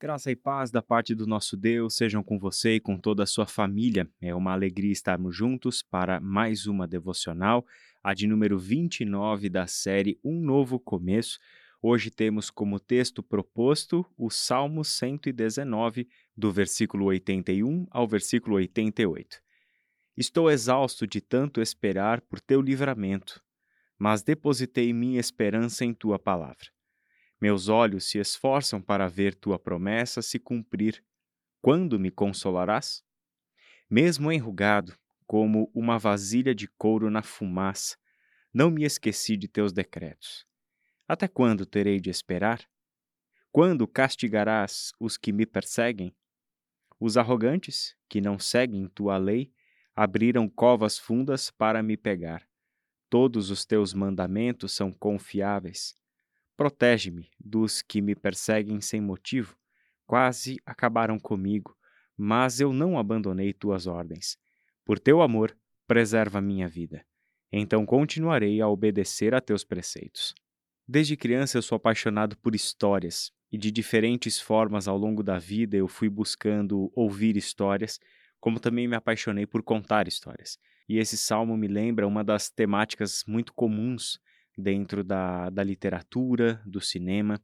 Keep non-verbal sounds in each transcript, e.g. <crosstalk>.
Graça e paz da parte do nosso Deus sejam com você e com toda a sua família. É uma alegria estarmos juntos para mais uma devocional, a de número 29 da série Um Novo Começo. Hoje temos como texto proposto o Salmo 119, do versículo 81 ao versículo 88. Estou exausto de tanto esperar por teu livramento, mas depositei minha esperança em tua palavra. Meus olhos se esforçam para ver tua promessa se cumprir. Quando me consolarás? Mesmo enrugado, como uma vasilha de couro na fumaça, não me esqueci de teus decretos. Até quando terei de esperar? Quando castigarás os que me perseguem? Os arrogantes, que não seguem tua lei, abriram covas fundas para me pegar. Todos os teus mandamentos são confiáveis. Protege-me dos que me perseguem sem motivo. Quase acabaram comigo, mas eu não abandonei tuas ordens. Por teu amor, preserva minha vida. Então continuarei a obedecer a teus preceitos. Desde criança eu sou apaixonado por histórias, e de diferentes formas ao longo da vida eu fui buscando ouvir histórias, como também me apaixonei por contar histórias. E esse salmo me lembra uma das temáticas muito comuns dentro da, da literatura, do cinema,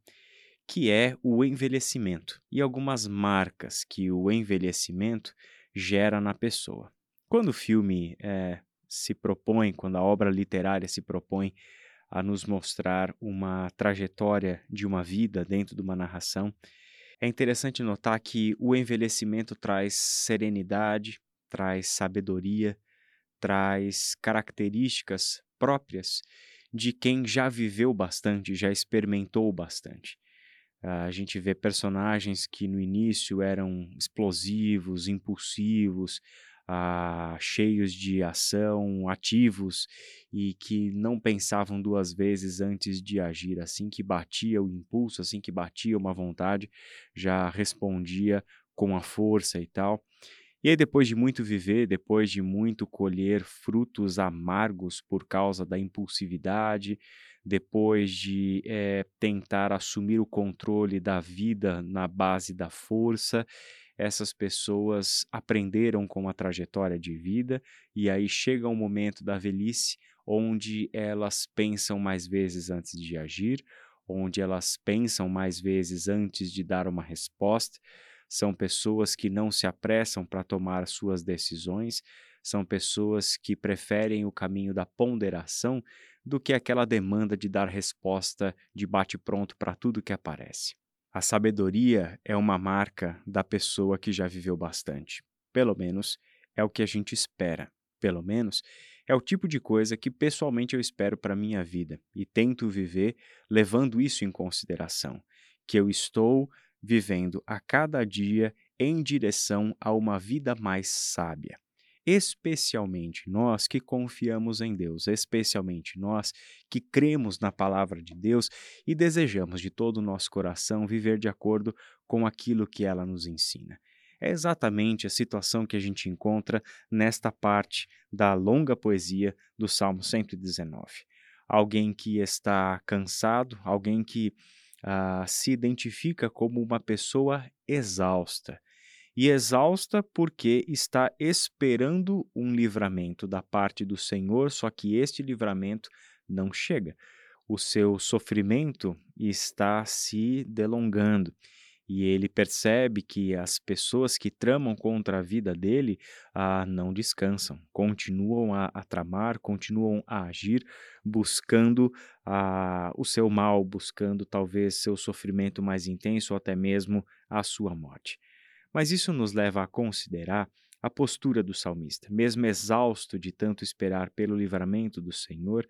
que é o envelhecimento e algumas marcas que o envelhecimento gera na pessoa. Quando o filme é, se propõe, quando a obra literária se propõe a nos mostrar uma trajetória de uma vida dentro de uma narração, é interessante notar que o envelhecimento traz serenidade, traz sabedoria, traz características próprias de quem já viveu bastante, já experimentou bastante. A gente vê personagens que no início eram explosivos, impulsivos, ah, cheios de ação, ativos e que não pensavam duas vezes antes de agir. Assim que batia o impulso, assim que batia uma vontade, já respondia com a força e tal. E aí, depois de muito viver, depois de muito colher frutos amargos por causa da impulsividade, depois de é, tentar assumir o controle da vida na base da força, essas pessoas aprenderam com a trajetória de vida e aí chega um momento da velhice onde elas pensam mais vezes antes de agir, onde elas pensam mais vezes antes de dar uma resposta são pessoas que não se apressam para tomar suas decisões, são pessoas que preferem o caminho da ponderação do que aquela demanda de dar resposta de bate-pronto para tudo que aparece. A sabedoria é uma marca da pessoa que já viveu bastante. Pelo menos é o que a gente espera. Pelo menos é o tipo de coisa que pessoalmente eu espero para minha vida e tento viver levando isso em consideração, que eu estou vivendo a cada dia em direção a uma vida mais sábia. Especialmente nós que confiamos em Deus, especialmente nós que cremos na palavra de Deus e desejamos de todo o nosso coração viver de acordo com aquilo que ela nos ensina. É exatamente a situação que a gente encontra nesta parte da longa poesia do Salmo 119. Alguém que está cansado, alguém que ah, se identifica como uma pessoa exausta. E exausta porque está esperando um livramento da parte do Senhor, só que este livramento não chega. O seu sofrimento está se delongando e ele percebe que as pessoas que tramam contra a vida dele ah, não descansam, continuam a, a tramar, continuam a agir, buscando ah, o seu mal, buscando talvez seu sofrimento mais intenso ou até mesmo a sua morte. Mas isso nos leva a considerar a postura do salmista. Mesmo exausto de tanto esperar pelo livramento do Senhor,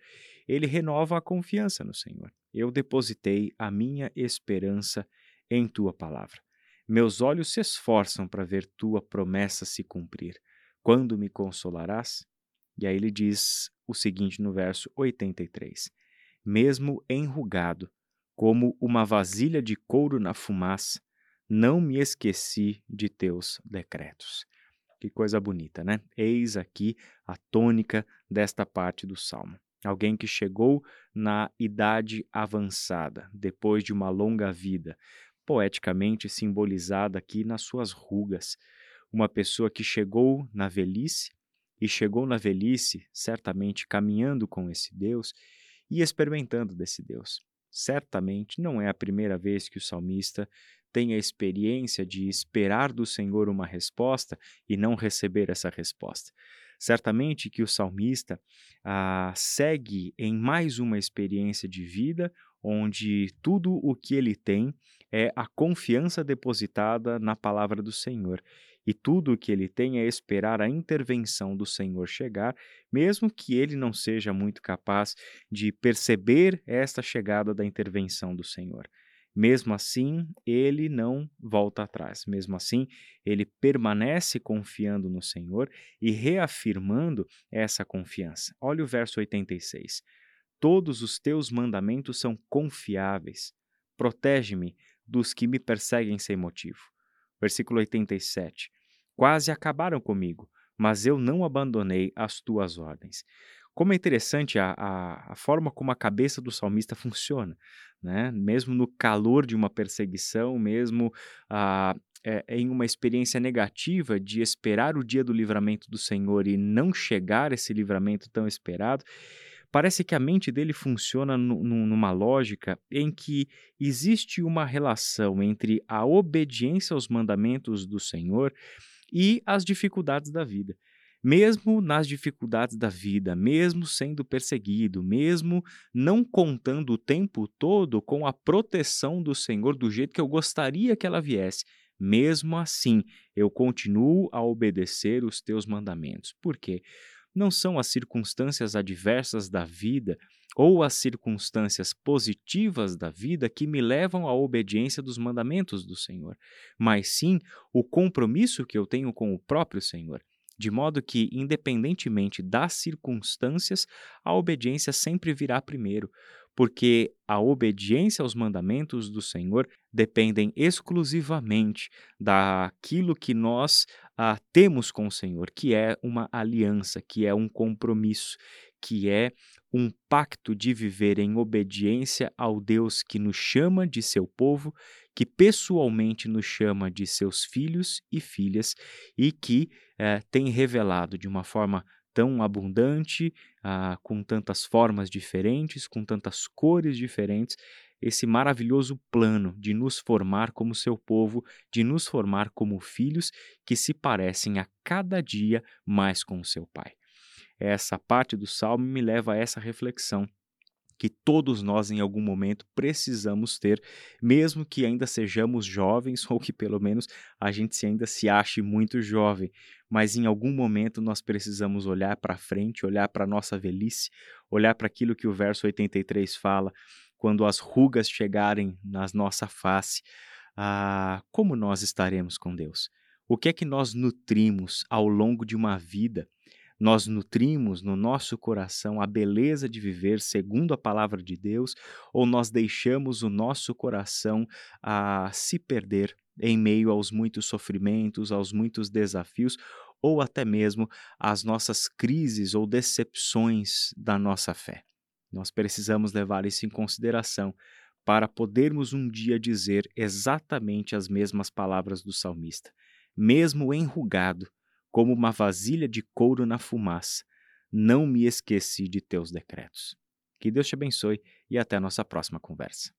ele renova a confiança no Senhor. Eu depositei a minha esperança em tua palavra. Meus olhos se esforçam para ver tua promessa se cumprir. Quando me consolarás? E aí ele diz o seguinte no verso 83: Mesmo enrugado, como uma vasilha de couro na fumaça, não me esqueci de teus decretos. Que coisa bonita, né? Eis aqui a tônica desta parte do salmo. Alguém que chegou na idade avançada, depois de uma longa vida, poeticamente simbolizada aqui nas suas rugas. Uma pessoa que chegou na velhice e chegou na velhice, certamente caminhando com esse Deus e experimentando desse Deus. Certamente não é a primeira vez que o salmista tem a experiência de esperar do Senhor uma resposta e não receber essa resposta. Certamente que o salmista ah, segue em mais uma experiência de vida onde tudo o que ele tem é a confiança depositada na palavra do Senhor. E tudo o que ele tem é esperar a intervenção do Senhor chegar, mesmo que ele não seja muito capaz de perceber esta chegada da intervenção do Senhor. Mesmo assim, ele não volta atrás. Mesmo assim, ele permanece confiando no Senhor e reafirmando essa confiança. Olha o verso 86. Todos os teus mandamentos são confiáveis. Protege-me dos que me perseguem sem motivo. Versículo 87. Quase acabaram comigo, mas eu não abandonei as tuas ordens. Como é interessante a, a, a, forma como a cabeça do salmista funciona, né? mesmo no calor de uma perseguição, mesmo ah, é, em uma experiência negativa de esperar o dia do livramento do Senhor e não chegar esse livramento tão esperado, parece que a mente dele funciona numa lógica em que existe uma relação entre a obediência aos mandamentos do Senhor e as dificuldades da vida mesmo nas dificuldades da vida, mesmo sendo perseguido, mesmo não contando o tempo todo com a proteção do Senhor do jeito que eu gostaria que ela viesse, mesmo assim eu continuo a obedecer os teus mandamentos. Por quê? Não são as circunstâncias adversas da vida ou as circunstâncias positivas da vida que me levam à obediência dos mandamentos do Senhor, mas sim o compromisso que eu tenho com o próprio Senhor. De modo que, independentemente das circunstâncias, a obediência sempre virá primeiro, porque a obediência aos mandamentos do Senhor dependem exclusivamente daquilo que nós ah, temos com o Senhor, que é uma aliança, que é um compromisso, que é um pacto de viver em obediência ao Deus que nos chama de seu povo, que pessoalmente nos chama de seus filhos e filhas e que é, tem revelado de uma forma tão abundante, ah, com tantas formas diferentes, com tantas cores diferentes, esse maravilhoso plano de nos formar como seu povo, de nos formar como filhos que se parecem a cada dia mais com o seu Pai. Essa parte do salmo me leva a essa reflexão que todos nós em algum momento precisamos ter, mesmo que ainda sejamos jovens <laughs> ou que pelo menos a gente ainda se ache muito jovem, mas em algum momento nós precisamos olhar para frente, olhar para a nossa velhice, olhar para aquilo que o verso 83 fala, quando as rugas chegarem na nossa face, ah, como nós estaremos com Deus? O que é que nós nutrimos ao longo de uma vida? nós nutrimos no nosso coração a beleza de viver segundo a palavra de Deus, ou nós deixamos o nosso coração a se perder em meio aos muitos sofrimentos, aos muitos desafios, ou até mesmo às nossas crises ou decepções da nossa fé. Nós precisamos levar isso em consideração para podermos um dia dizer exatamente as mesmas palavras do salmista. Mesmo enrugado, como uma vasilha de couro na fumaça. Não me esqueci de teus decretos. Que Deus te abençoe e até a nossa próxima conversa.